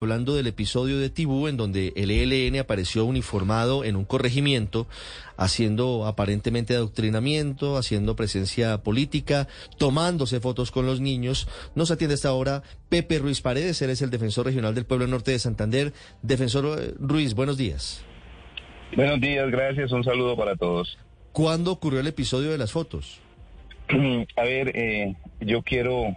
hablando del episodio de Tibú en donde el ELN apareció uniformado en un corregimiento, haciendo aparentemente adoctrinamiento, haciendo presencia política, tomándose fotos con los niños. Nos atiende hasta ahora Pepe Ruiz Paredes, él es el defensor regional del pueblo norte de Santander. Defensor eh, Ruiz, buenos días. Buenos días, gracias, un saludo para todos. ¿Cuándo ocurrió el episodio de las fotos? A ver, eh, yo quiero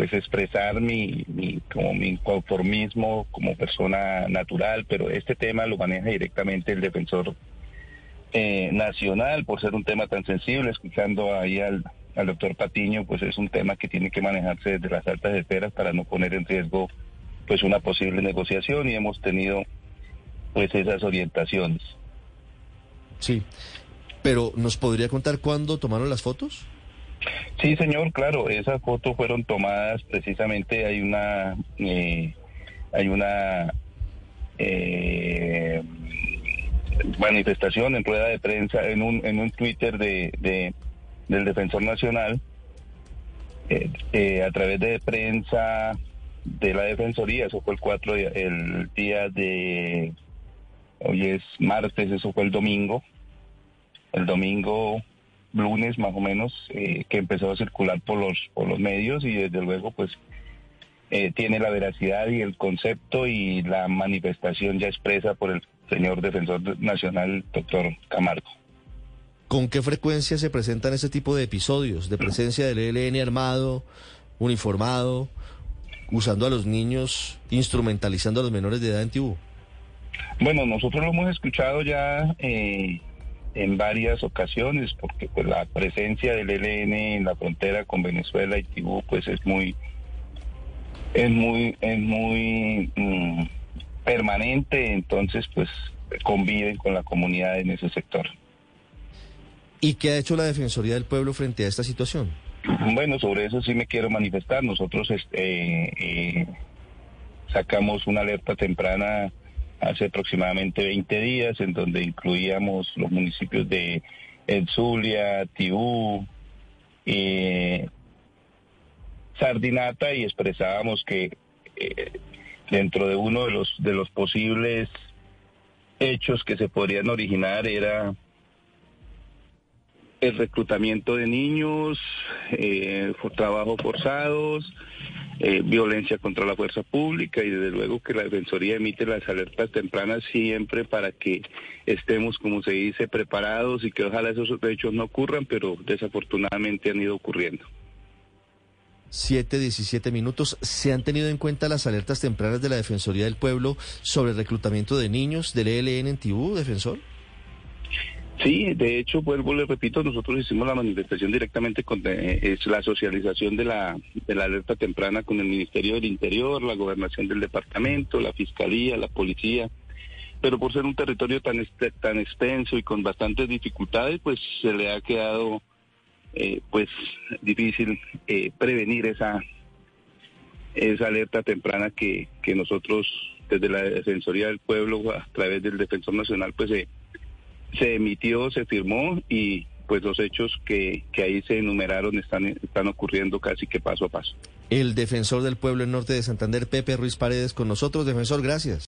pues expresar mi, como mi conformismo como persona natural, pero este tema lo maneja directamente el defensor eh, nacional por ser un tema tan sensible, escuchando ahí al, al doctor Patiño, pues es un tema que tiene que manejarse desde las altas esferas para no poner en riesgo pues una posible negociación y hemos tenido pues esas orientaciones. Sí, pero ¿nos podría contar cuándo tomaron las fotos? Sí, señor, claro, esas fotos fueron tomadas precisamente, hay una, eh, hay una eh, manifestación en rueda de prensa, en un, en un Twitter de, del Defensor Nacional, eh, a través de prensa de la Defensoría, eso fue el 4, el día de, hoy es martes, eso fue el domingo, el domingo lunes más o menos eh, que empezó a circular por los por los medios y desde luego pues eh, tiene la veracidad y el concepto y la manifestación ya expresa por el señor defensor nacional doctor Camargo. ¿Con qué frecuencia se presentan ese tipo de episodios de presencia del ELN armado, uniformado, usando a los niños, instrumentalizando a los menores de edad en Tibú? Bueno, nosotros lo hemos escuchado ya eh, en varias ocasiones, porque pues la presencia del ELN en la frontera con Venezuela y Tibú pues es muy es muy es muy mm, permanente, entonces pues conviven con la comunidad en ese sector. ¿Y qué ha hecho la Defensoría del Pueblo frente a esta situación? Bueno, sobre eso sí me quiero manifestar. Nosotros este, eh, sacamos una alerta temprana hace aproximadamente 20 días, en donde incluíamos los municipios de El Zulia, Tibú, eh, Sardinata y expresábamos que eh, dentro de uno de los de los posibles hechos que se podrían originar era el reclutamiento de niños, eh, trabajo forzados, eh, violencia contra la fuerza pública y desde luego que la Defensoría emite las alertas tempranas siempre para que estemos, como se dice, preparados y que ojalá esos hechos no ocurran, pero desafortunadamente han ido ocurriendo. 7, 17 minutos. ¿Se han tenido en cuenta las alertas tempranas de la Defensoría del Pueblo sobre el reclutamiento de niños del ELN en Tibú, defensor? Sí, de hecho, vuelvo, le repito, nosotros hicimos la manifestación directamente con eh, es la socialización de la, de la alerta temprana con el Ministerio del Interior, la gobernación del departamento, la Fiscalía, la Policía, pero por ser un territorio tan, tan extenso y con bastantes dificultades, pues se le ha quedado eh, pues difícil eh, prevenir esa, esa alerta temprana que, que nosotros desde la Defensoría del Pueblo a través del Defensor Nacional pues se se emitió, se firmó y pues los hechos que, que ahí se enumeraron están, están ocurriendo casi que paso a paso. El defensor del pueblo en norte de Santander, Pepe Ruiz Paredes, con nosotros. Defensor, gracias.